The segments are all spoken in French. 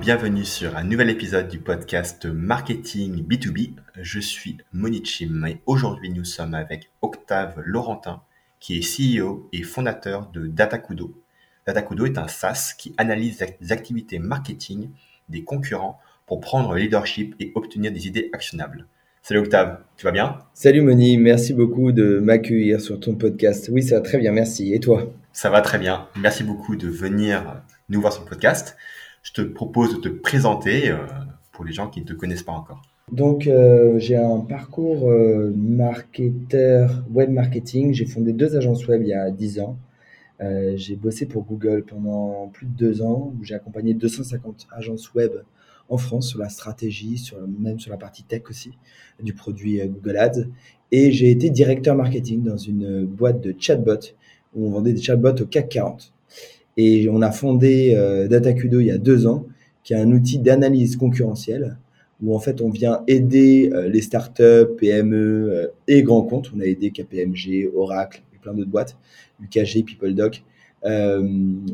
Bienvenue sur un nouvel épisode du podcast Marketing B2B. Je suis Monichim et aujourd'hui nous sommes avec Octave Laurentin qui est CEO et fondateur de Datakudo. Datakudo est un SaaS qui analyse les activités marketing des concurrents pour prendre le leadership et obtenir des idées actionnables. Salut Octave, tu vas bien? Salut Moni, merci beaucoup de m'accueillir sur ton podcast. Oui, ça va très bien, merci. Et toi? Ça va très bien. Merci beaucoup de venir nous voir sur le podcast je te propose de te présenter euh, pour les gens qui ne te connaissent pas encore. Donc, euh, j'ai un parcours euh, marketeur web marketing. J'ai fondé deux agences web il y a 10 ans. j'ai bossé pour Google pendant plus de deux ans, où j'ai accompagné 250 agences web en France sur la stratégie, même sur la partie tech aussi, du produit Google Ads. Et j'ai été directeur marketing dans une boîte de chatbots, où on vendait des chatbots au CAC 40. Et on a fondé euh, Datacudo il y a deux ans, qui est un outil d'analyse concurrentielle où en fait on vient aider euh, les startups, PME euh, et grands comptes. On a aidé KPMG, Oracle et plein d'autres boîtes, UKG, PeopleDoc.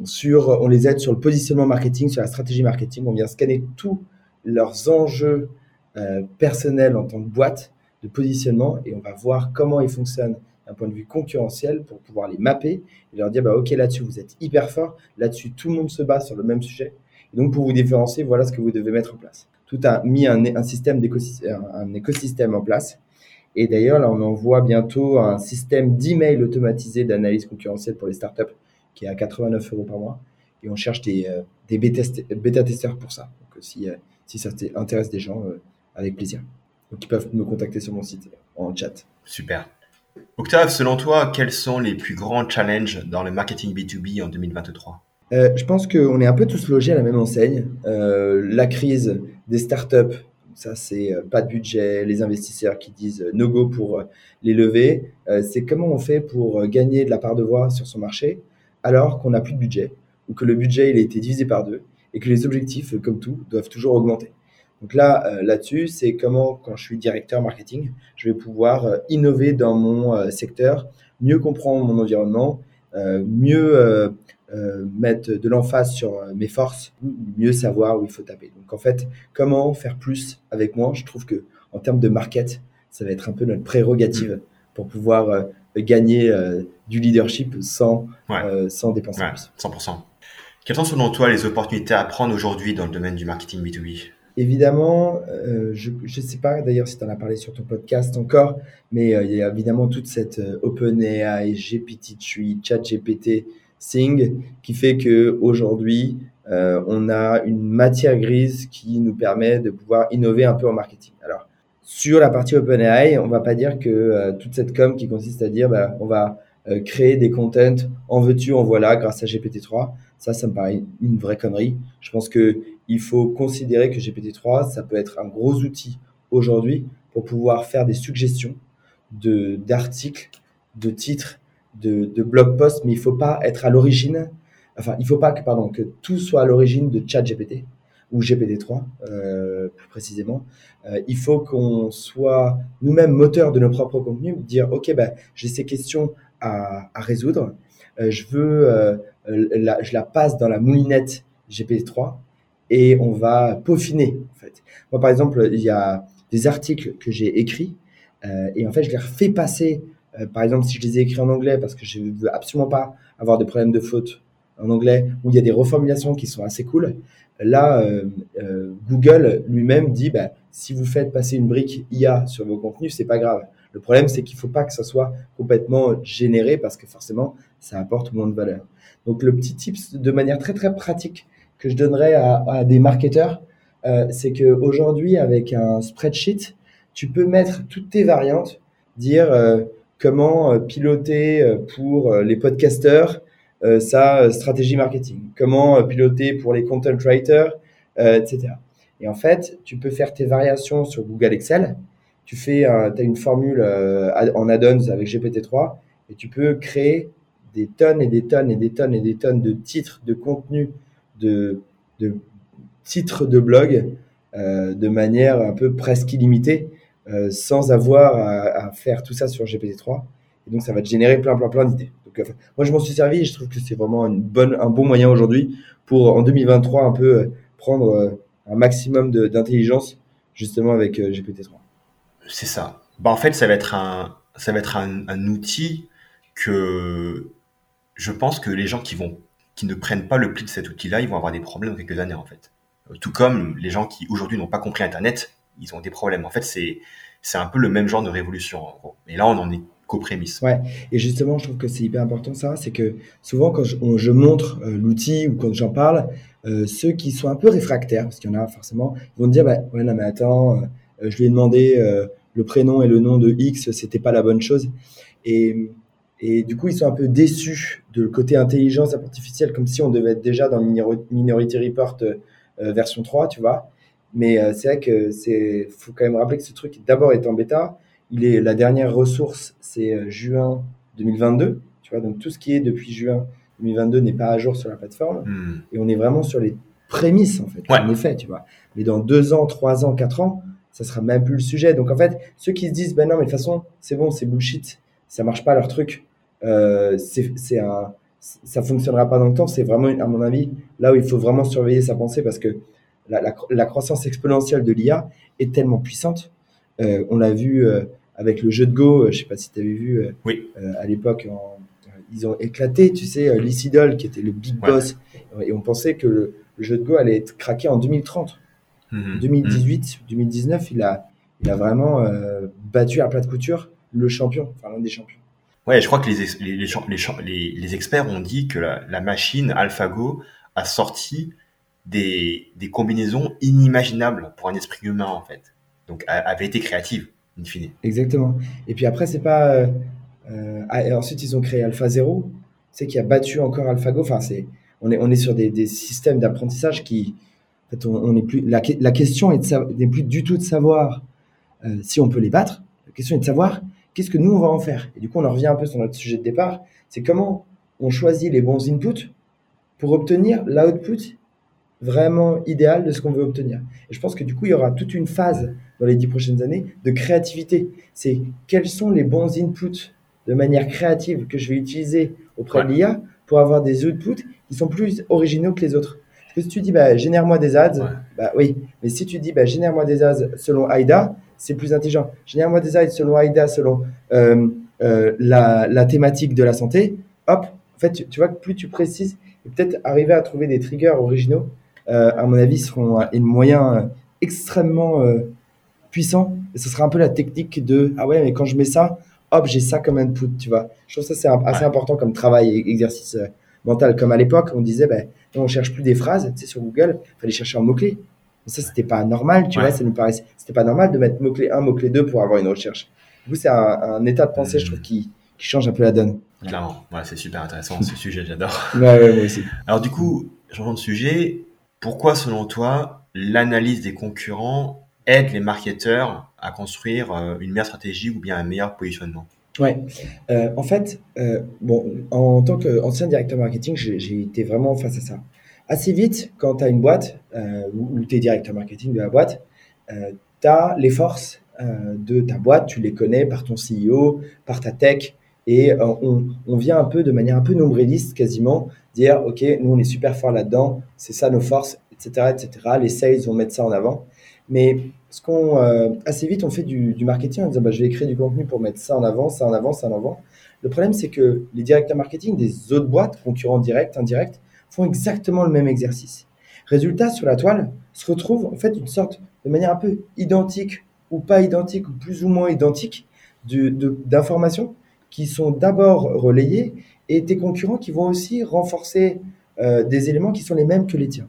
sur, on les aide sur le positionnement marketing, sur la stratégie marketing. On vient scanner tous leurs enjeux personnels en tant que boîte de positionnement et on va voir comment ils fonctionnent d'un point de vue concurrentiel pour pouvoir les mapper et leur dire bah, ok là-dessus vous êtes hyper fort, là-dessus tout le monde se bat sur le même sujet. Et donc pour vous différencier, voilà ce que vous devez mettre en place. Tout a mis un, système d'écosystème, un écosystème en place. Et d'ailleurs là on envoie bientôt un système d'email automatisé d'analyse concurrentielle pour les startups qui est à 89 euros par mois. Et on cherche des, euh, des bêta-testeurs pour ça. Donc euh, si, euh, si ça intéresse des gens, avec plaisir. Donc ils peuvent me contacter sur mon site en chat. Super. Octave, selon toi, quels sont les plus grands challenges dans le marketing B2B en 2023 euh, Je pense qu'on est un peu tous logés à la même enseigne. Euh, la crise des startups, ça c'est euh, pas de budget, les investisseurs qui disent no go pour les lever. c'est comment on fait pour gagner de la part de voix sur son marché alors qu'on n'a plus de budget ou que le budget il a été divisé par deux et que les objectifs, comme tout, doivent toujours augmenter. Donc là, euh, là-dessus, c'est comment, quand je suis directeur marketing, je vais pouvoir euh, innover dans mon euh, secteur, mieux comprendre mon environnement, mieux mettre de l'emphase sur mes forces, mieux savoir où il faut taper. Donc en fait, comment faire plus avec moi? Je trouve que en termes de market, ça va être un peu notre prérogative mm. pour pouvoir gagner du leadership sans, sans dépenser plus. 100%. Quelles sont selon toi les opportunités à prendre aujourd'hui dans le domaine du marketing B2B Évidemment, euh, je ne sais pas d'ailleurs si tu en as parlé sur ton podcast encore, mais euh, il y a évidemment toute cette euh, OpenAI, GPT-3, ChatGPT thing qui fait que aujourd'hui euh, on a une matière grise qui nous permet de pouvoir innover un peu en marketing. Alors sur la partie OpenAI, on va pas dire que toute cette com qui consiste à dire bah, on va créer des contents en veux-tu, en voilà grâce à GPT-3, ça, ça me paraît une vraie connerie. Je pense que il faut considérer que GPT-3, ça peut être un gros outil aujourd'hui pour pouvoir faire des suggestions d'articles, de titres, de, de blog posts, mais il faut pas être à l'origine, enfin, il faut pas que, pardon, que tout soit à l'origine de ChatGPT ou GPT-3, euh, plus précisément. Euh, il faut qu'on soit nous-mêmes moteurs de nos propres contenus, dire, OK, ben, j'ai ces questions à, résoudre, euh, je veux, euh, la, je la passe dans la moulinette GPT-3 et on va peaufiner. Moi, par exemple, il y a des articles que j'ai écrits euh, et en fait, je les refais passer. Par exemple, si je les ai écrits en anglais parce que je ne veux absolument pas avoir de problème de faute en anglais, où il y a des reformulations qui sont assez cool. Là, Google lui-même dit, bah, si vous faites passer une brique IA sur vos contenus, c'est pas grave. Le problème, c'est qu'il faut pas que ça soit complètement généré parce que forcément, ça apporte moins de valeur. Donc, le petit tips de manière très très pratique que je donnerais à, des marketeurs, euh, c'est qu'aujourd'hui, avec un spreadsheet, tu peux mettre toutes tes variantes, dire euh, comment euh, piloter pour les podcasteurs sa stratégie marketing, comment piloter pour les content writers, etc. Et en fait, tu peux faire tes variations sur Google Excel. Tu fais, as une formule en add-ons avec GPT-3 et tu peux créer des tonnes et des tonnes et des tonnes et des tonnes de titres, de contenus de, titres de blog euh, de manière un peu presque illimitée, euh, sans avoir à, faire tout ça sur GPT-3. Et donc, ça va te générer plein, plein, plein d'idées. Donc, moi, je m'en suis servi et je trouve que c'est vraiment une bonne, un bon moyen aujourd'hui pour, en 2023, un peu prendre euh, un maximum d'intelligence justement avec euh, GPT-3. C'est ça. Bah, en fait, ça va être un, ça va être un, outil que je pense que les gens qui vont, qui ne prennent pas le pli de cet outil-là, ils vont avoir des problèmes dans quelques années, en fait. Tout comme les gens qui aujourd'hui n'ont pas compris Internet, ils ont des problèmes. En fait, c'est, c'est un peu le même genre de révolution, en gros. Et là, on en est qu'aux prémices. Ouais. Et justement, je trouve que c'est hyper important ça, c'est que souvent quand je, montre euh, l'outil ou quand j'en parle, euh, ceux qui sont un peu réfractaires, parce qu'il y en a forcément, vont dire, bah, ouais, non, mais attends, euh, je lui ai demandé euh, le prénom et le nom de X, c'était pas la bonne chose. Et, et du coup, ils sont un peu déçus de le côté intelligence artificielle, comme si on devait être déjà dans Minority Report version 3, tu vois. Mais c'est vrai que c'est, faut quand même rappeler que ce truc d'abord est en bêta. Il est la dernière ressource, c'est juin 2022, tu vois. Donc tout ce qui est depuis juin 2022 n'est pas à jour sur la plateforme. Hmm. Et on est vraiment sur les prémices, en fait, en effet, tu vois. Mais dans deux ans, trois ans, quatre ans, ça sera même plus le sujet. Donc, en fait, ceux qui se disent, ben non, mais de toute façon, c'est bon, c'est bullshit, ça marche pas leur truc, euh, c'est un, ça fonctionnera pas dans le temps, c'est vraiment, à mon avis, là où il faut vraiment surveiller sa pensée parce que la, la, croissance exponentielle de l'IA est tellement puissante. Euh, on l'a vu euh, avec le jeu de Go, euh, je sais pas si tu avais vu oui. à l'époque ils ont éclaté, tu sais, Lysidol qui était le big boss, et on pensait que le, jeu de Go allait être craqué en 2030. En 2018, 2019, il a, il a vraiment euh, battu à plat de couture le champion, enfin l'un des champions. Ouais, je crois que les, les, les, les experts ont dit que la, la, machine AlphaGo a sorti des, des combinaisons inimaginables pour un esprit humain, en fait. Donc, avait été créative, in fine. Exactement. Et puis après, c'est pas. Euh, euh, ah, et ensuite, ils ont créé AlphaZero, c'est qui a battu encore AlphaGo. Enfin, c'est, on est, on est sur des, des systèmes d'apprentissage qui, en fait, on, on est plus, la, la question n'est plus du tout de savoir euh, si on peut les battre. La question est de savoir qu'est-ce que nous on va en faire? Et du coup, on en revient un peu sur notre sujet de départ. C'est comment on choisit les bons inputs pour obtenir l'output vraiment idéal de ce qu'on veut obtenir. Et je pense que du coup, il y aura toute une phase dans les dix prochaines années de créativité. C'est quels sont les bons inputs de manière créative que je vais utiliser auprès de l'IA pour avoir des outputs qui sont plus originaux que les autres? Si tu dis, bah, génère-moi des ads, bah oui. Mais si tu dis, bah, génère-moi des ads selon AIDA, c'est plus intelligent. Génère-moi des ads selon AIDA, selon euh, euh, la, la, thématique de la santé, hop, en fait, tu, vois que plus tu précises, et peut-être arriver à trouver des triggers originaux, euh, à mon avis, seront un moyen extrêmement puissant. Et ce sera un peu la technique de, ah ouais, mais quand je mets ça, hop, j'ai ça comme input, tu vois. Je trouve ça c'est assez important comme travail et exercice mental. Comme à l'époque, on disait, ben, on cherche plus des phrases, tu sais, sur Google, il fallait chercher un mot-clé. Mais ça, c'était pas normal, tu vois, ça nous paraissait, c'était pas normal de mettre mot-clé 1, mot-clé 2 pour avoir une recherche. Du coup, c'est un, état de pensée, je trouve, qui, qui, change un peu la donne. Clairement, ouais, c'est super intéressant ce sujet, j'adore. Ouais, ouais, moi aussi. Alors, du coup, changeons de sujet. Pourquoi, selon toi, l'analyse des concurrents aide les marketeurs à construire euh, une meilleure stratégie ou bien un meilleur positionnement? Ouais, euh, en fait, euh, bon, en tant qu'ancien directeur marketing, j'ai été vraiment face à ça. Assez vite, quand tu as une boîte euh, ou, tu es directeur marketing de la boîte, euh, tu as les forces euh, de ta boîte, tu les connais par ton CEO, par ta tech, et euh, on, vient un peu de manière un peu nombriliste quasiment, dire, OK, nous on est super fort là-dedans, c'est ça nos forces, etc., etc. Les sales vont mettre ça en avant. Mais ce qu'on euh, assez vite on fait du, du marketing en disant bah, je vais créer du contenu pour mettre ça en avant, ça en avant, ça en avant. Le problème c'est que les directeurs marketing des autres boîtes, concurrents directs, indirects, font exactement le même exercice. Résultat sur la toile se retrouve en fait une sorte de manière un peu identique ou pas identique ou plus ou moins identique d'informations qui sont d'abord relayées et tes concurrents qui vont aussi renforcer euh, des éléments qui sont les mêmes que les tiens.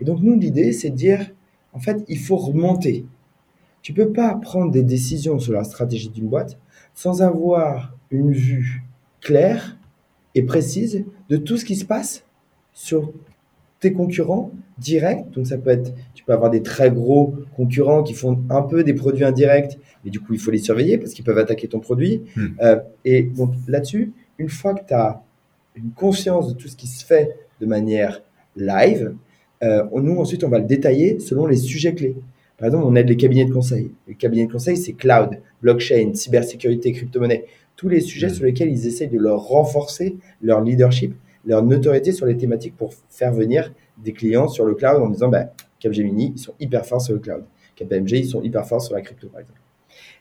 Et donc nous l'idée c'est de dire en fait, il faut remonter. Tu peux pas prendre des décisions sur la stratégie d'une boîte sans avoir une vue claire et précise de tout ce qui se passe sur tes concurrents directs. Donc ça peut être, tu peux avoir des très gros concurrents qui font un peu des produits indirects, mais du coup il faut les surveiller parce qu'ils peuvent attaquer ton produit. Hmm. Euh, et donc là-dessus, une fois que tu as une conscience de tout ce qui se fait de manière live, euh, nous, ensuite, on va le détailler selon les sujets clés. Par exemple, on aide les cabinets de conseil. Les cabinets de conseil, c'est cloud, blockchain, cybersécurité, crypto-monnaie. Tous les sujets sur lesquels ils essayent de leur renforcer leur leadership, leur notoriété sur les thématiques pour faire venir des clients sur le cloud en disant, bah, Capgemini, ils sont hyper forts sur le cloud. KPMG, ils sont hyper forts sur la crypto, par exemple.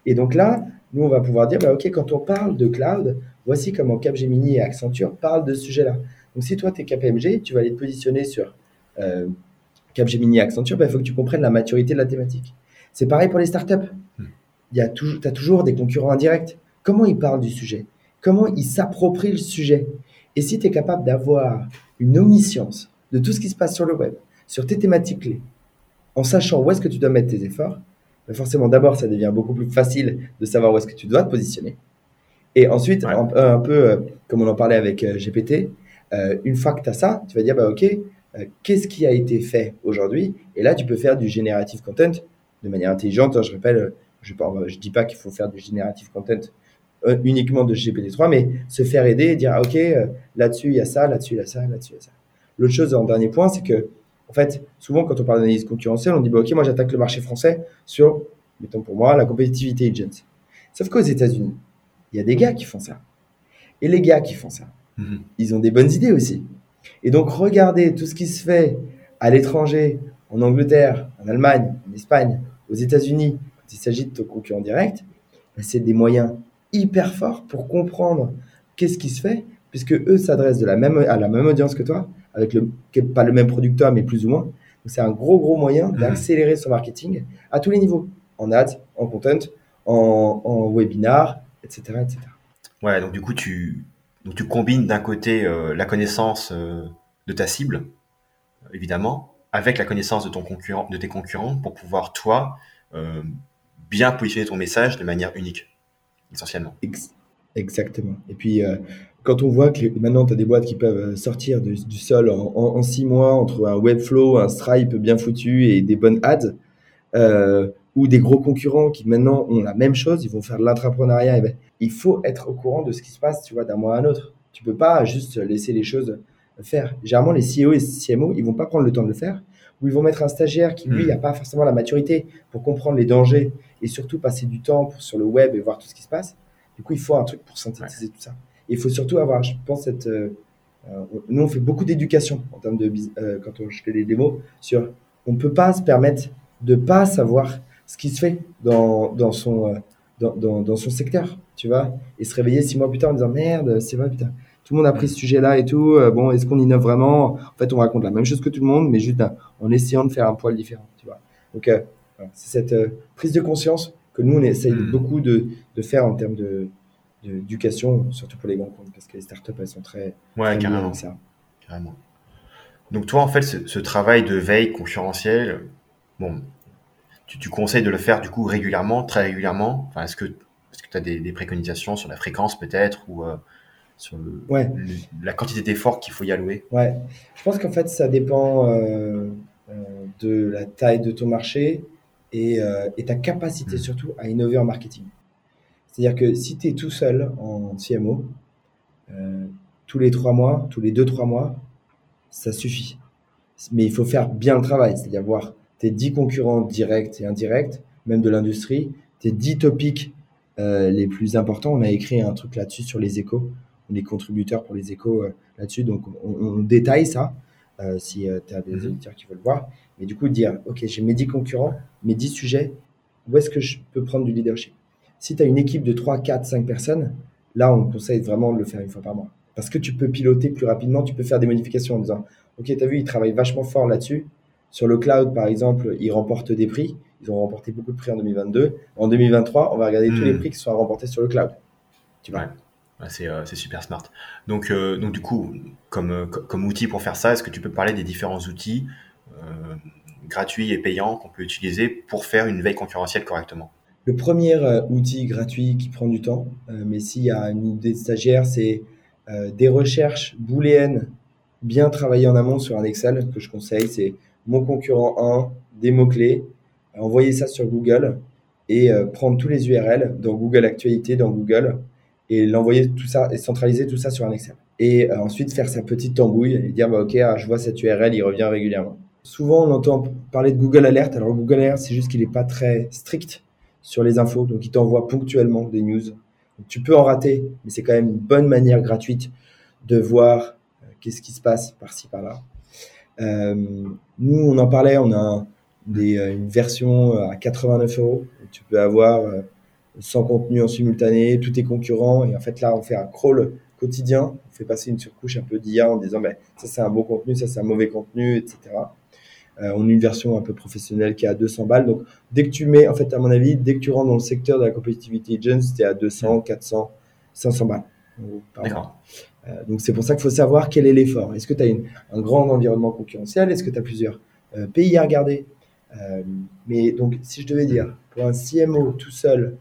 Et donc là, nous, on va pouvoir dire, bah, OK, quand on parle de cloud, voici comment Capgemini et Accenture parlent de ce sujet-là. Donc si toi, tu es KPMG, tu vas aller te positionner sur euh, Capgemini et Accenture, bah, il faut que tu comprennes la maturité de la thématique. C'est pareil pour les startups. Hmm. Tu as toujours des concurrents indirects. Comment ils parlent du sujet? Comment ils s'approprient le sujet? Et si tu es capable d'avoir une omniscience de tout ce qui se passe sur le web, sur tes thématiques clés, en sachant où est-ce que tu dois mettre tes efforts, ben forcément, d'abord, ça devient beaucoup plus facile de savoir où est-ce que tu dois te positionner. Et ensuite, un, peu euh, comme on en parlait avec euh, GPT, euh, une fois que tu as ça, tu vas dire, bah, OK, qu'est-ce qui a été fait aujourd'hui? Et là, tu peux faire du generative content de manière intelligente. Je rappelle, je ne dis pas qu'il faut faire du generative content uniquement de GPT-3, mais se faire aider et dire, ah, OK, là-dessus, il y a ça, là-dessus, il y a ça, là-dessus, il y a ça. L'autre chose, en dernier point, c'est que en fait, souvent, quand on parle d'analyse concurrentielle, on dit, bah, OK, moi, j'attaque le marché français sur, mettons pour moi, la competitivité agent. Sauf qu'aux États-Unis, il y a des gars qui font ça. Et les gars qui font ça, mhm. ils ont des bonnes idées aussi. Et donc, regardez tout ce qui se fait à l'étranger, en Angleterre, en Allemagne, en Espagne, aux États-Unis, quand il s'agit de ton concurrent direct, bah, c'est des moyens hyper forts pour comprendre qu'est-ce qui se fait, puisque eux s'adressent à la même audience que toi, avec le, pas le même producteur, mais plus ou moins. c'est un gros, gros moyen mhm. d'accélérer son marketing à tous les niveaux, en ads, en content, en, en webinar, etc., etc. Ouais, donc du coup, tu, donc tu combines d'un côté euh, la connaissance euh, de ta cible, évidemment, avec la connaissance de, ton concurrent, de tes concurrents pour pouvoir, toi, euh, bien positionner ton message de manière unique, essentiellement. Exactement. Et puis, quand on voit que maintenant, tu as des boîtes qui peuvent euh, sortir du, sol en, six mois entre un Webflow, un Stripe bien foutu et des bonnes ads, euh, ou des gros concurrents qui maintenant ont la même chose, ils vont faire de l'intrapreneuriat, ben, il faut être au courant de ce qui se passe, tu vois, d'un mois à un autre. Tu peux pas juste laisser les choses faire. Généralement, les CEO et CMO, ils vont pas prendre le temps de le faire, ou ils vont mettre un stagiaire qui, lui, n'a hmm. pas forcément la maturité pour comprendre les dangers et surtout passer du temps sur le web et voir tout ce qui se passe. Du coup, il faut un truc pour synthétiser tout ça. Il faut surtout avoir, je pense, cette. Euh, euh, nous, on fait beaucoup d'éducation en termes de. Euh, quand on, je fais des démos, sur. On ne peut pas se permettre de pas savoir ce qui se fait dans, dans son, dans, dans, son secteur, tu vois, et se réveiller six mois plus tard en disant merde, c'est vrai, putain, tout le monde a pris ce sujet-là et tout. bon, est-ce qu'on innove vraiment? En fait, on raconte la même chose que tout le monde, mais juste en essayant de faire un poil différent, tu vois. Donc, c'est cette prise de conscience que nous, on essaye hmm. beaucoup de, de faire en termes de, d'éducation, surtout pour les grands comptes, parce que les startups, elles sont très. Ouais, carrément. Ça. carrément. Donc, toi, en fait, ce, travail de veille concurrentielle, bon, tu, tu, conseilles de le faire du coup régulièrement, très régulièrement? Enfin, est-ce que tu as des, préconisations sur la fréquence peut-être ou euh, sur ouais. la quantité d'efforts qu'il faut y allouer Ouais, je pense qu'en fait, ça dépend euh, euh, de la taille de ton marché et, et ta capacité hmm. surtout à innover en marketing. C'est-à-dire que si tu es tout seul en CMO, euh, tous les trois mois, tous les deux, trois mois, ça suffit. Mais il faut faire bien le travail, c'est-à-dire voir tes dix concurrents directs et indirects, même de l'industrie, tes dix topics euh, les plus importants. On a écrit un truc là-dessus sur les échos, les contributeurs pour les échos euh, là-dessus. Donc, on, détaille ça si tu as des mhm. auditeurs qui veulent voir. Mais du coup, dire, OK, j'ai mes dix concurrents, mes dix sujets, où est-ce que je peux prendre du leadership? Si tu as une équipe de 3, 4, 5 personnes, là, on conseille vraiment de le faire une fois par mois. Parce que tu peux piloter plus rapidement, tu peux faire des modifications en disant, OK, tu as vu, ils travaillent vachement fort là-dessus. Sur le cloud, par exemple, ils remportent des prix. Ils ont remporté beaucoup de prix en 2022. En 2023, on va regarder tous les hmm. prix qui sont remportés sur le cloud. Tu vois? Euh, c'est super smart. Donc, euh, donc du coup, comme, euh, comme outil pour faire ça, est-ce que tu peux parler des différents outils gratuits et payants qu'on peut utiliser pour faire une veille concurrentielle correctement? Le premier euh, outil gratuit qui prend du temps, euh, mais s'il y a une idée de stagiaire, c'est euh, des recherches booléennes bien travaillées en amont sur un Excel que je conseille. C'est mon concurrent 1, des mots-clés, envoyer ça sur Google et prendre tous les URL dans Google Actualité, dans Google, et l'envoyer tout ça et centraliser tout ça sur un Excel. Et ensuite faire sa petite tambouille et dire bah, ok, ah, je vois cette URL, il revient régulièrement. Souvent on entend parler de Google Alert. Alors Google Alert, c'est juste qu'il n'est pas très strict sur les infos. Donc, il t'envoie ponctuellement des news. tu peux en rater, mais c'est quand même une bonne manière gratuite de voir euh, qu'est-ce qui se passe par-ci, par-là. nous, on en parlait, on a une version à 89 euros. Tu peux avoir sans contenu en simultané, tous tes concurrents. Et en fait, là, on fait un crawl quotidien. On fait passer une surcouche un peu d'IA en disant, ben, ça, c'est un bon contenu, ça, c'est un mauvais contenu, etc. Euh, on a une version un peu professionnelle qui est à 200 balles. Donc, dès que tu mets, en fait, à mon avis, dès que tu rentres dans le secteur de la competitivity agents, tu à 200, 400, 500 balles. D'accord. Euh, donc, c'est pour ça qu'il faut savoir quel est l'effort. Est-ce que tu as un grand environnement concurrentiel? Est-ce que tu as plusieurs euh, pays à regarder? Mais donc, si je devais dire, pour un CMO tout seul,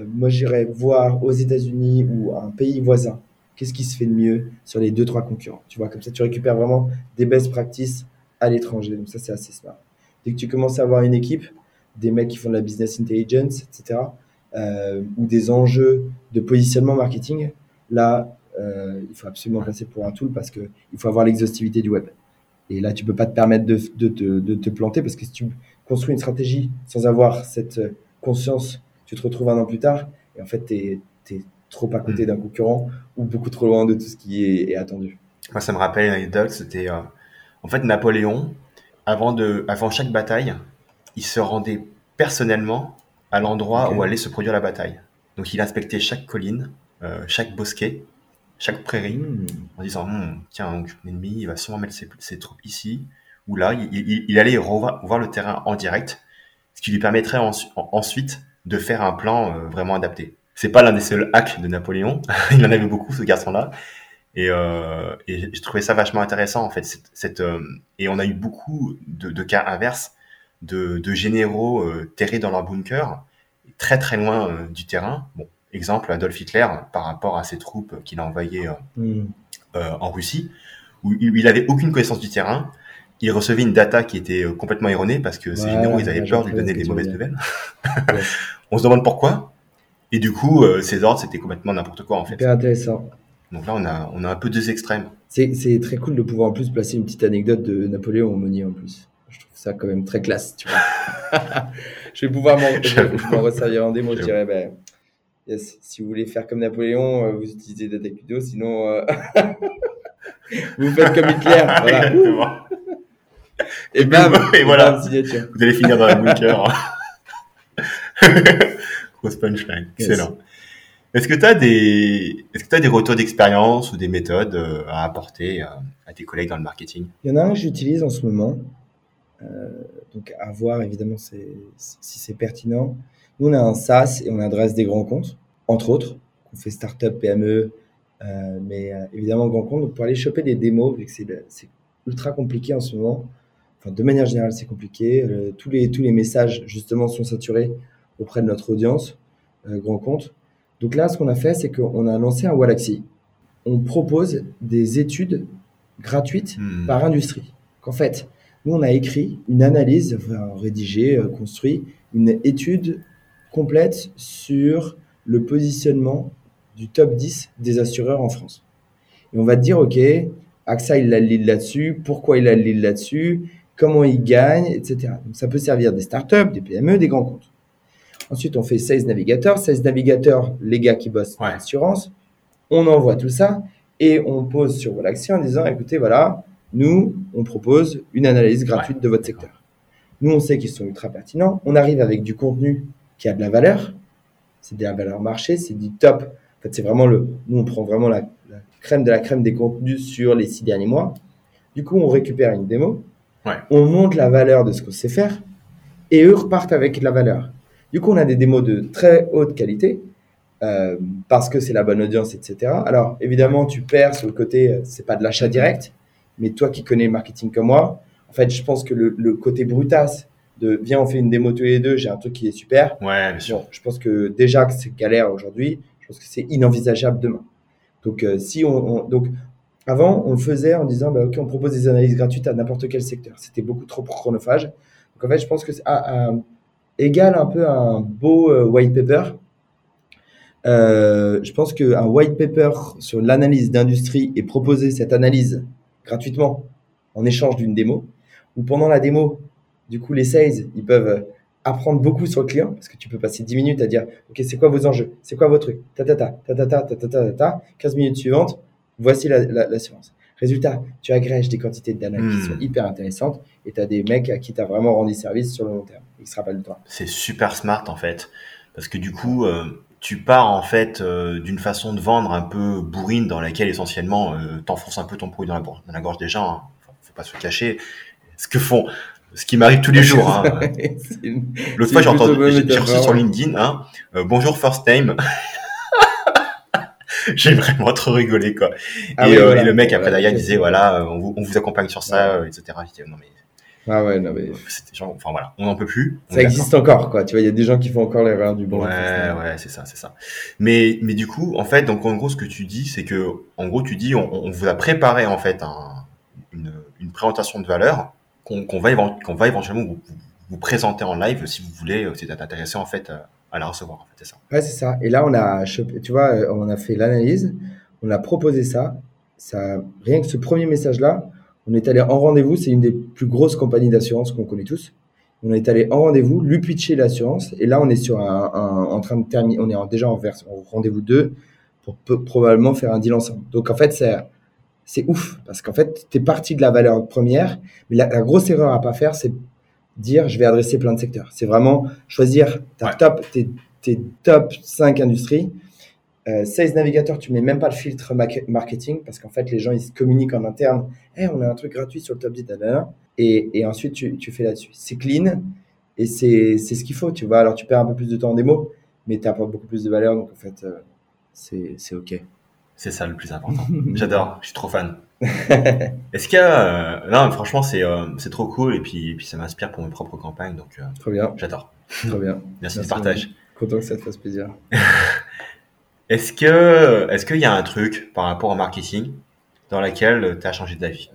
moi, j'irais voir aux États-Unis ou un pays voisin, qu'est-ce qui se fait de mieux sur les deux, trois concurrents. Tu vois, comme ça, tu récupères vraiment des best practices à l'étranger. Donc ça, c'est assez smart. Dès que tu commences à avoir une équipe, des mecs qui font de la business intelligence, etc., euh, ou des enjeux de positionnement marketing, là, euh, il faut absolument passer pour un tool parce qu'il faut avoir l'exhaustivité du web. Et là, tu peux pas te permettre de, de, de, te planter parce que si tu construis une stratégie sans avoir cette conscience, tu te retrouves un an plus tard et en fait, tu es, trop à côté mm. d'un concurrent ou beaucoup trop loin de tout ce qui est, attendu. Moi, ça me rappelle une anecdote, c'était euh, en fait, Napoléon, avant, de, avant chaque bataille, il se rendait personnellement à l'endroit où allait se produire la bataille. Donc il inspectait chaque colline, euh, chaque bosquet, chaque prairie, hmm. en disant hmm, tiens, donc, l'ennemi, il va sûrement mettre ses, troupes ici ou là. Il, allait voir le terrain en direct, ce qui lui permettrait ensuite de faire un plan euh, vraiment adapté. C'est pas l'un des seuls hacks de Napoléon. il en avait beaucoup, ce garçon-là. Et, euh, et j'ai trouvé ça vachement intéressant en fait. Cette, cette euh, et on a eu beaucoup de, de cas inverses de, de généraux euh, terrés dans leur bunker, très très loin du terrain. Bon, exemple Adolf Hitler par rapport à ses troupes qu'il a envoyées mm. en Russie, où il, avait aucune connaissance du terrain. Il recevait une data qui était complètement erronée parce que ces généraux ils avaient peur de lui donner des mauvaises nouvelles. on se demande pourquoi. Et du coup, ces ordres c'était complètement n'importe quoi en fait. Super intéressant. Donc là, on a, on a un peu deux extrêmes. C'est très cool de pouvoir en plus placer une petite anecdote de Napoléon Monnier en plus. Je trouve ça quand même très classe, tu vois. je vais pouvoir m'en resservir en démo. Je dirais, ben, yes, si vous voulez faire comme Napoléon, euh, vous utilisez Datacudo, sinon euh, vous faites comme Hitler. Voilà. Et bam, et voilà. vous allez finir dans la bunker. Grosse punchline. Excellent. Est-ce que tu as des, est-ce que tu as des retours d'expérience ou des méthodes euh, à apporter euh, à tes collègues dans le marketing? Il y en a un que j'utilise en ce moment. Euh, donc, à voir évidemment si c'est pertinent. Nous, on a un SaaS et on adresse des grands comptes, entre autres. On fait startup, PME, euh, mais euh, évidemment grands comptes. Donc, pour aller choper des démos, vu que c'est ultra compliqué en ce moment, enfin, de manière générale, c'est compliqué. tous, les, tous les messages, justement, sont saturés auprès de notre audience, grand compte. Donc là, ce qu'on a fait, c'est qu'on a lancé un Walaxy. On propose des études gratuites hmm. par industrie. Qu'en fait, nous, on a écrit une analyse, enfin, rédigé, euh, construit une étude complète sur le positionnement du top 10 des assureurs en France. Et on va te dire, OK, AXA, il a le lead là-dessus, pourquoi il a le lead là-dessus, comment il gagne, etc. Donc ça peut servir des startups, des PME, des grands comptes. Ensuite, on fait 16 navigateurs. 16 navigateurs, les gars qui bossent en assurance. On envoie tout ça et on pose sur l'action en disant, écoutez, voilà, nous, on propose une analyse gratuite de votre secteur. Nous, on sait qu'ils sont ultra pertinents. On arrive avec du contenu qui a de la valeur. C'est de la valeur marché, c'est du top. En fait, c'est vraiment le. Nous, on prend vraiment la, crème de la crème des contenus sur les six derniers mois. Du coup, on récupère une démo. On monte la valeur de ce qu'on sait faire. Et eux repartent avec la valeur. Du coup, on a des démos de très haute qualité euh, parce que c'est la bonne audience, etc. Alors, évidemment, tu perds sur le côté, euh, c'est pas de l'achat direct, mais toi qui connais le marketing comme moi, en fait, je pense que le, côté brutasse de viens, on fait une démo tous les deux, j'ai un truc qui est super. Ouais, bien sûr. je pense que déjà que c'est galère aujourd'hui, je pense que c'est inenvisageable demain. Donc, euh, si on, donc, avant, on le faisait en disant, bah, OK, on propose des analyses gratuites à n'importe quel secteur. C'était beaucoup trop chronophage. Donc, en fait, je pense que c'est, égale un peu un beau euh, white paper. Euh, je pense qu'un white paper sur l'analyse d'industrie et proposer cette analyse gratuitement en échange d'une démo, ou pendant la démo, du coup, les sales, ils peuvent apprendre beaucoup sur le client, parce que tu peux passer 10 minutes à dire, OK, c'est quoi vos enjeux? C'est quoi vos trucs? Ta, ta, ta, ta, ta, ta, ta, ta, ta, ta, 15 minutes suivantes, voici l'assurance. La, Résultat, tu agrèges des quantités de data qui Hmm. sont hyper intéressantes et tu as des mecs à qui tu as vraiment rendu service sur le long terme. Ils se rappellent de toi. C'est super smart en fait, parce que du coup, euh, tu pars en fait euh, d'une façon de vendre un peu bourrine dans laquelle essentiellement euh, t'enfonces un peu ton produit dans la, bour- dans la gorge des gens. Hein. Enfin, faut pas se cacher. Ce que font, ce qui m'arrive tous les jours. Hein. L'autre fois, j'ai entendu, j'ai reçu sur LinkedIn, hein, euh, bonjour first time. j'ai vraiment trop rigolé quoi. Ah et, oui, euh, voilà. et le mec après Ouais, derrière ok. disait voilà, euh, on vous, on vous accompagne sur ça, euh, etc. Dis, non mais Ah ouais, non, mais c'était genre, enfin voilà, on n'en peut plus. Ça existe encore, quoi. Tu vois, il y a des gens qui font encore l'erreur du bon. Ouais, ouais, c'est ça, c'est ça. Mais, mais du coup, en fait, donc en gros, ce que tu dis, c'est que, en gros, tu dis, on, on vous a préparé en fait un- une, une présentation de valeur qu'on va, qu'on va éventuellement vous, vous, vous présenter en live si vous voulez, euh, si vous êtes intéressé en fait à, la recevoir. En fait, c'est ça. Ouais, c'est ça. Et là, on a, tu vois, euh, on a fait l'analyse, on a proposé ça. Rien que ce premier message-là, on est allé en rendez-vous. C'est une des plus grosses compagnies d'assurance qu'on connaît tous. On est allé en rendez-vous, lui pitcher l'assurance. Et là, on est sur en train de terminer. On est déjà en rendez-vous 2 pour probablement faire un deal ensemble. Donc, en fait, c'est, c'est ouf parce qu'en fait, tu es parti de la valeur première. Mais la, la grosse erreur à pas faire, c'est dire je vais adresser plein de secteurs. C'est vraiment choisir ta Ouais. top, tes, tes top 5 industries. Euh, Sales Navigator, tu mets même pas le filtre marketing parce qu'en fait, les gens, ils se communiquent en interne. Eh, on a un truc gratuit sur le top 10, dadada. et, et ensuite, tu, tu fais là-dessus. C'est clean et c'est ce qu'il faut, tu vois. Alors, tu perds un peu plus de temps en démo, mais tu apportes beaucoup plus de valeur. Donc, en fait, euh, c'est OK. C'est ça le plus important. J'adore, je suis trop fan. Est-ce qu'il y a, euh, non, franchement, c'est, euh, trop cool et puis, et puis ça m'inspire pour mes propres campagnes, donc euh, Trop bien, j'adore. trop bien. Merci, du Merci, partage. Content que ça te fasse plaisir. Est-ce que, est-ce qu'il y a un truc par rapport au marketing dans lequel tu as changé d'avis?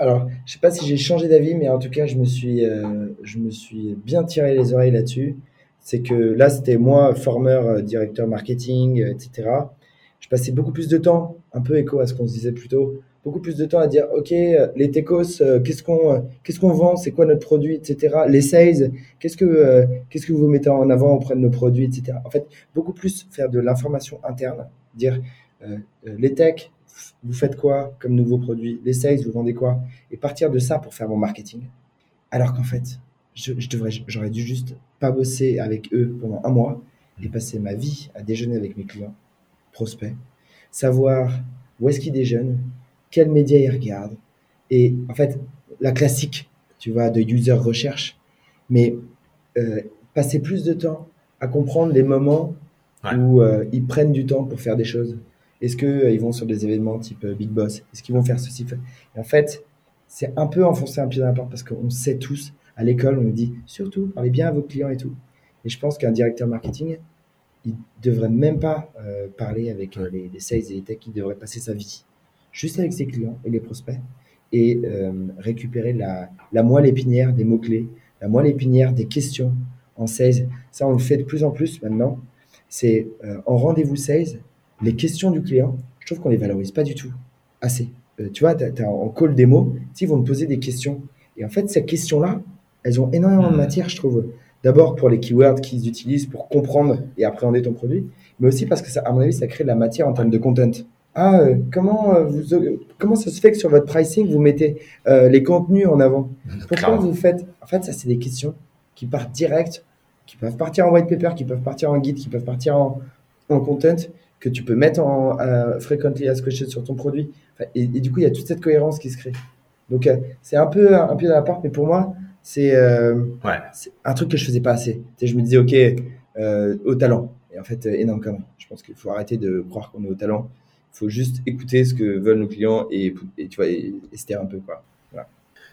Alors, je sais pas si j'ai changé d'avis, mais en tout cas, je me suis, euh, je me suis bien tiré les oreilles là-dessus. C'est que là, c'était moi, formeur, euh, directeur marketing, euh, etc. Je passais beaucoup plus de temps, un peu écho à ce qu'on se disait plus tôt, beaucoup plus de temps à dire, OK, euh, les techos, euh, qu'est-ce qu'on euh, qu'est-ce qu'on vend, c'est quoi notre produit, etc. Les sales, qu'est-ce que, qu'est-ce que vous mettez en avant auprès de nos produits, etc. En fait, beaucoup plus faire de l'information interne, dire, les techs, vous faites quoi comme nouveau produit? Les sales, vous vendez quoi? Et partir de ça pour faire mon marketing. Alors qu'en fait, je devrais, j'aurais dû juste pas bosser avec eux pendant un mois et passer ma vie à déjeuner avec mes clients, prospects, savoir où est-ce qu'ils déjeunent, quels médias ils regardent. Et en fait, la classique, tu vois, de user recherche, mais euh, passer plus de temps à comprendre les moments Ouais. où euh, ils prennent du temps pour faire des choses. Est-ce qu'ils vont sur des événements type euh, Big Boss? Est-ce qu'ils vont faire ceci? Et En fait, c'est un peu enfoncer un pied dans la porte parce qu'on sait tous, à l'école, on nous dit surtout, parlez bien à vos clients et tout. Et je pense qu'un directeur marketing, il devrait même pas euh, parler avec euh, les, les sales et les techs, il devrait passer sa vie juste avec ses clients et les prospects et euh, récupérer la, la moelle épinière des mots-clés, la moelle épinière des questions en sales. Ça, on le fait de plus en plus maintenant. C'est euh, en rendez-vous sales, les questions du client, je trouve qu'on les valorise pas du tout assez. Euh, tu vois, tu as, en call démo, ils vont te poser des questions. Et en fait, ces questions-là, elles ont énormément de Mhm. matière, je trouve. D'abord pour les keywords qu'ils utilisent pour comprendre et appréhender ton produit, mais aussi parce que, ça, à mon avis, ça crée de la matière en termes de content. Ah, euh, comment, euh, vous, euh, comment ça se fait que sur votre pricing, vous mettez euh, les contenus en avant? Pourquoi Clairement. vous faites En fait, ça, c'est des questions qui partent direct, qui peuvent partir en white paper, qui peuvent partir en guide, qui peuvent partir en, en content, que tu peux mettre en euh, frequently asked questions sur ton produit. Enfin, et, et du coup, il y a toute cette cohérence qui se crée. Donc, euh, c'est un peu un pied dans la porte, mais pour moi, c'est euh, Ouais. un truc que je faisais pas assez. Sais, je me disais, OK, euh, au talent. Et en fait, énorme. Je pense qu'il faut arrêter de croire qu'on est au talent. Faut juste écouter ce que veulent nos clients et, tu vois, et, un peu, quoi.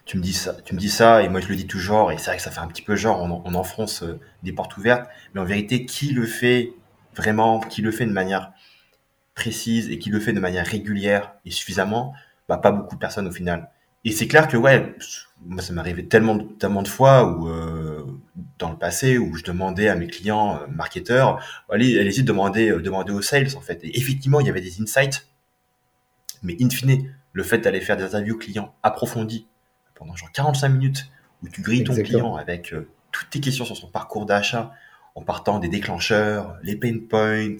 Tu me dis ça, tu me dis ça, et moi je le dis toujours, et c'est vrai que ça fait un petit peu genre, on, on enfonce euh, des portes ouvertes, mais en vérité, qui le fait vraiment, qui le fait de manière précise et qui le fait de manière régulière et suffisamment, bah pas beaucoup de personnes au final. Et c'est clair que ouais, moi ça m'est arrivé tellement, tellement de fois où euh, dans le passé où je demandais à mes clients euh, marketeurs, allez, allez-y demander, euh, aux sales en fait. Et effectivement, il y avait des insights, mais in fine, le fait d'aller faire des interviews clients approfondies pendant genre 45 minutes où tu grilles ton Exactement. client avec euh, toutes tes questions sur son parcours d'achat en partant des déclencheurs, les pain points,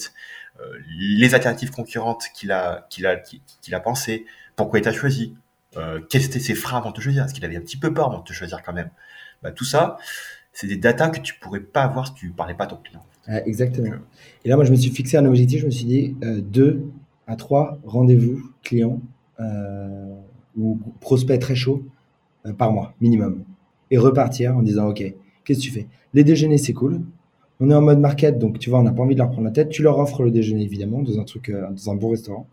euh, les alternatives concurrentes qu'il a, qu'il a, qu'il a pensé, pourquoi il t'a choisi, euh, quels étaient ses freins avant de te choisir, est-ce qu'il avait un petit peu peur avant de te choisir quand même? Bah, tout ça, c'est des datas que tu pourrais pas avoir si tu parlais pas à ton client. exactement. Et là, moi, je me suis fixé un objectif. Je me suis dit euh, deux à trois rendez-vous clients euh, ou prospects très chauds euh, par mois minimum, et repartir en disant ok, qu'est-ce que tu fais? Les déjeuners, c'est cool. On est en mode market, donc tu vois, on n'a pas envie de leur prendre la tête. Tu leur offres le déjeuner évidemment dans un truc, euh, dans un bon restaurant,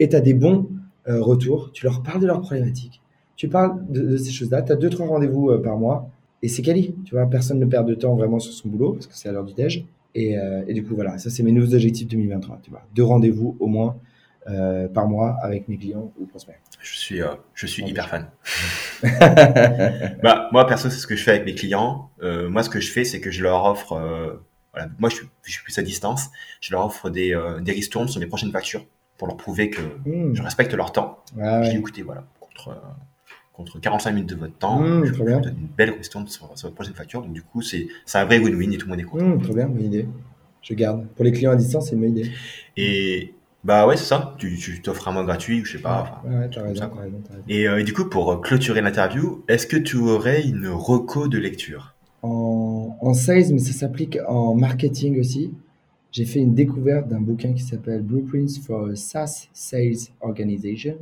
et tu as des bons euh, retours. Tu leur parles de leurs problématiques. Tu parles de, de ces choses-là. Tu as deux trois rendez-vous euh, par mois et c'est quali. Tu vois, personne ne perd de temps vraiment sur son boulot parce que c'est à l'heure du déj. Et, euh, et, du coup, voilà, ça c'est mes nouveaux objectifs 2023. Tu vois, deux rendez-vous au moins euh, par mois avec mes clients ou prospects. Je suis, euh, je suis hyper fan. bah, moi, perso, c'est ce que je fais avec mes clients. Euh, moi, ce que je fais, c'est que je leur offre, voilà, moi, je suis, je suis, plus à distance. Je leur offre des, des ristournes sur mes prochaines factures pour leur prouver que mmh. je respecte leur temps. Ah, je ouais. dis, écoutez, voilà, contre, contre 45 minutes de votre temps, mmh, je vous donne une belle ristourne sur, sur, votre prochaine facture. Donc, du coup, c'est un vrai win-win et tout le monde est content. Mmh, très bien, bonne idée. Je garde. Pour les clients à distance, c'est une bonne idée. Et bah ouais, c'est ça. Tu, t'offres un mois gratuit ou je sais pas. Ouais, ouais, t'as raison, ça, raison, raison, Et, euh, et, du coup, pour clôturer l'interview, est-ce que tu aurais une reco de lecture? En, en sales, mais ça s'applique en marketing aussi. J'ai fait une découverte d'un bouquin qui s'appelle Blueprints for a SaaS Sales Organization.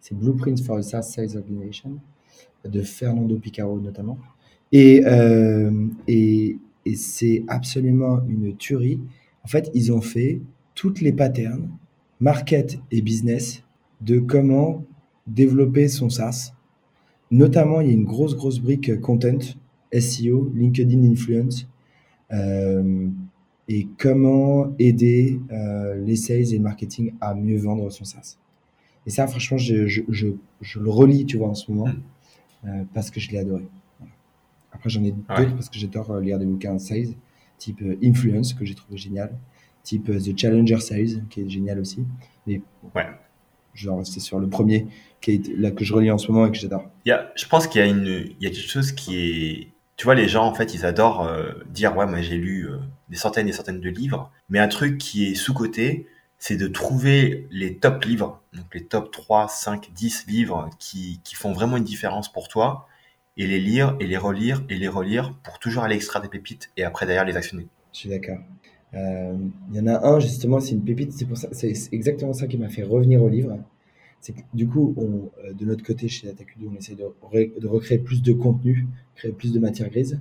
C'est Blueprints for a SaaS Sales Organization de Fernando Picaro notamment. Et, euh, et, et c'est absolument une tuerie. En fait, ils ont fait toutes les patterns, market et business, de comment développer son SaaS. Notamment, il y a une grosse, grosse brique content, SEO, LinkedIn Influence, euh, et comment aider euh, les sales et le marketing à mieux vendre son SaaS. Et ça, franchement, je, je, je, je le relis, tu vois, en ce moment, euh, parce que je l'ai adoré. Voilà. Après, j'en ai Ah d'autres parce que j'adore lire des bouquins sales, type Influence, que j'ai trouvé génial type The Challenger Sales, qui est génial aussi. Mais ouais. je vais en rester sur le premier, qui est là que je relis en ce moment et que j'adore. Je pense qu'il y a une, il y a quelque chose qui est, tu vois, les gens en fait, ils adorent euh, dire ouais, moi j'ai lu euh, des centaines et des centaines de livres, mais un truc qui est sous côté, c'est de trouver les top livres, donc les top 3, 5, 10 livres qui, qui font vraiment une différence pour toi, et les lire et les relire et les relire pour toujours aller extraire des pépites et après derrière les actionner. Je suis d'accord. Il euh, y en a un, justement, c'est une pépite, c'est pour ça, c'est exactement ça qui m'a fait revenir au livre. C'est que du coup, euh, de notre côté, chez Atakudo, on essaie de, de, recréer plus de contenu, créer plus de matière grise.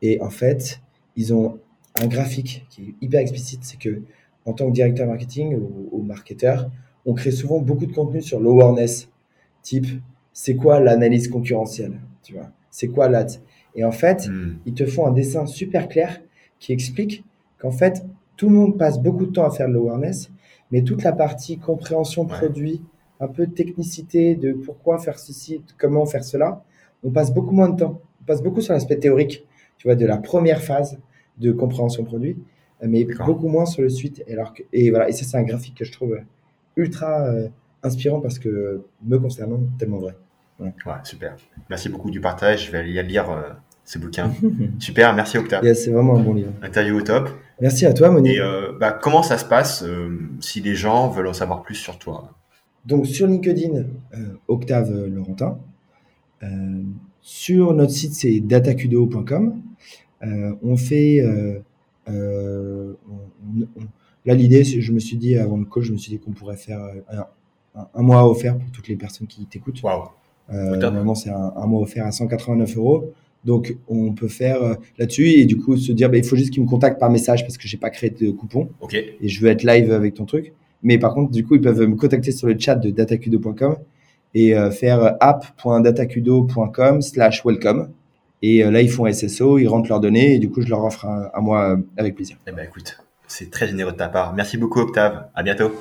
Et en fait, ils ont un graphique qui est hyper explicite. C'est que, en tant que directeur marketing ou, ou marketeur, on crée souvent beaucoup de contenu sur l'awareness, type c'est quoi l'analyse concurrentielle, tu vois, c'est quoi l'AD? Et en fait, mm. ils te font un dessin super clair qui explique qu'en fait, tout le monde passe beaucoup de temps à faire de l'awareness, mais toute la partie compréhension produit, un peu de technicité de pourquoi faire ceci, comment faire cela, on passe beaucoup moins de temps. On passe beaucoup sur l'aspect théorique, tu vois, de la première phase de compréhension produit, mais beaucoup moins sur le suite. Et, alors que, et voilà, et ça, c'est un graphique que je trouve ultra euh, inspirant parce que me concernant, tellement vrai. Ouais. ouais, super. Merci beaucoup du partage. Je vais aller lire euh, ce bouquin. super, merci Octave. Yeah, c'est vraiment un bon livre. Interview au top. Merci à toi, Monique. Et euh, bah, comment ça se passe si les gens veulent en savoir plus sur toi? Donc sur LinkedIn, Octave Laurentin. Sur notre site, c'est datacudo.com. On fait. Euh, on, on, là, l'idée, je me suis dit avant le call, je me suis dit qu'on pourrait faire un, un, un, mois offert pour toutes les personnes qui t'écoutent. Wow. normalement, c'est un, un mois offert à 189 euros. Donc, on peut faire euh, là-dessus et du coup se dire, bah, il faut juste qu'ils me contactent par message parce que j'ai pas créé de coupon. Ok. Et je veux être live avec ton truc. Mais par contre, du coup, ils peuvent me contacter sur le chat de datacudo.com et euh, faire app.datacudo.com slash welcome. Et euh, là, ils font SSO, ils rentrent leurs données et du coup, je leur offre un, un mois avec plaisir. Eh ben, écoute, c'est très généreux de ta part. Merci beaucoup, Octave. À bientôt.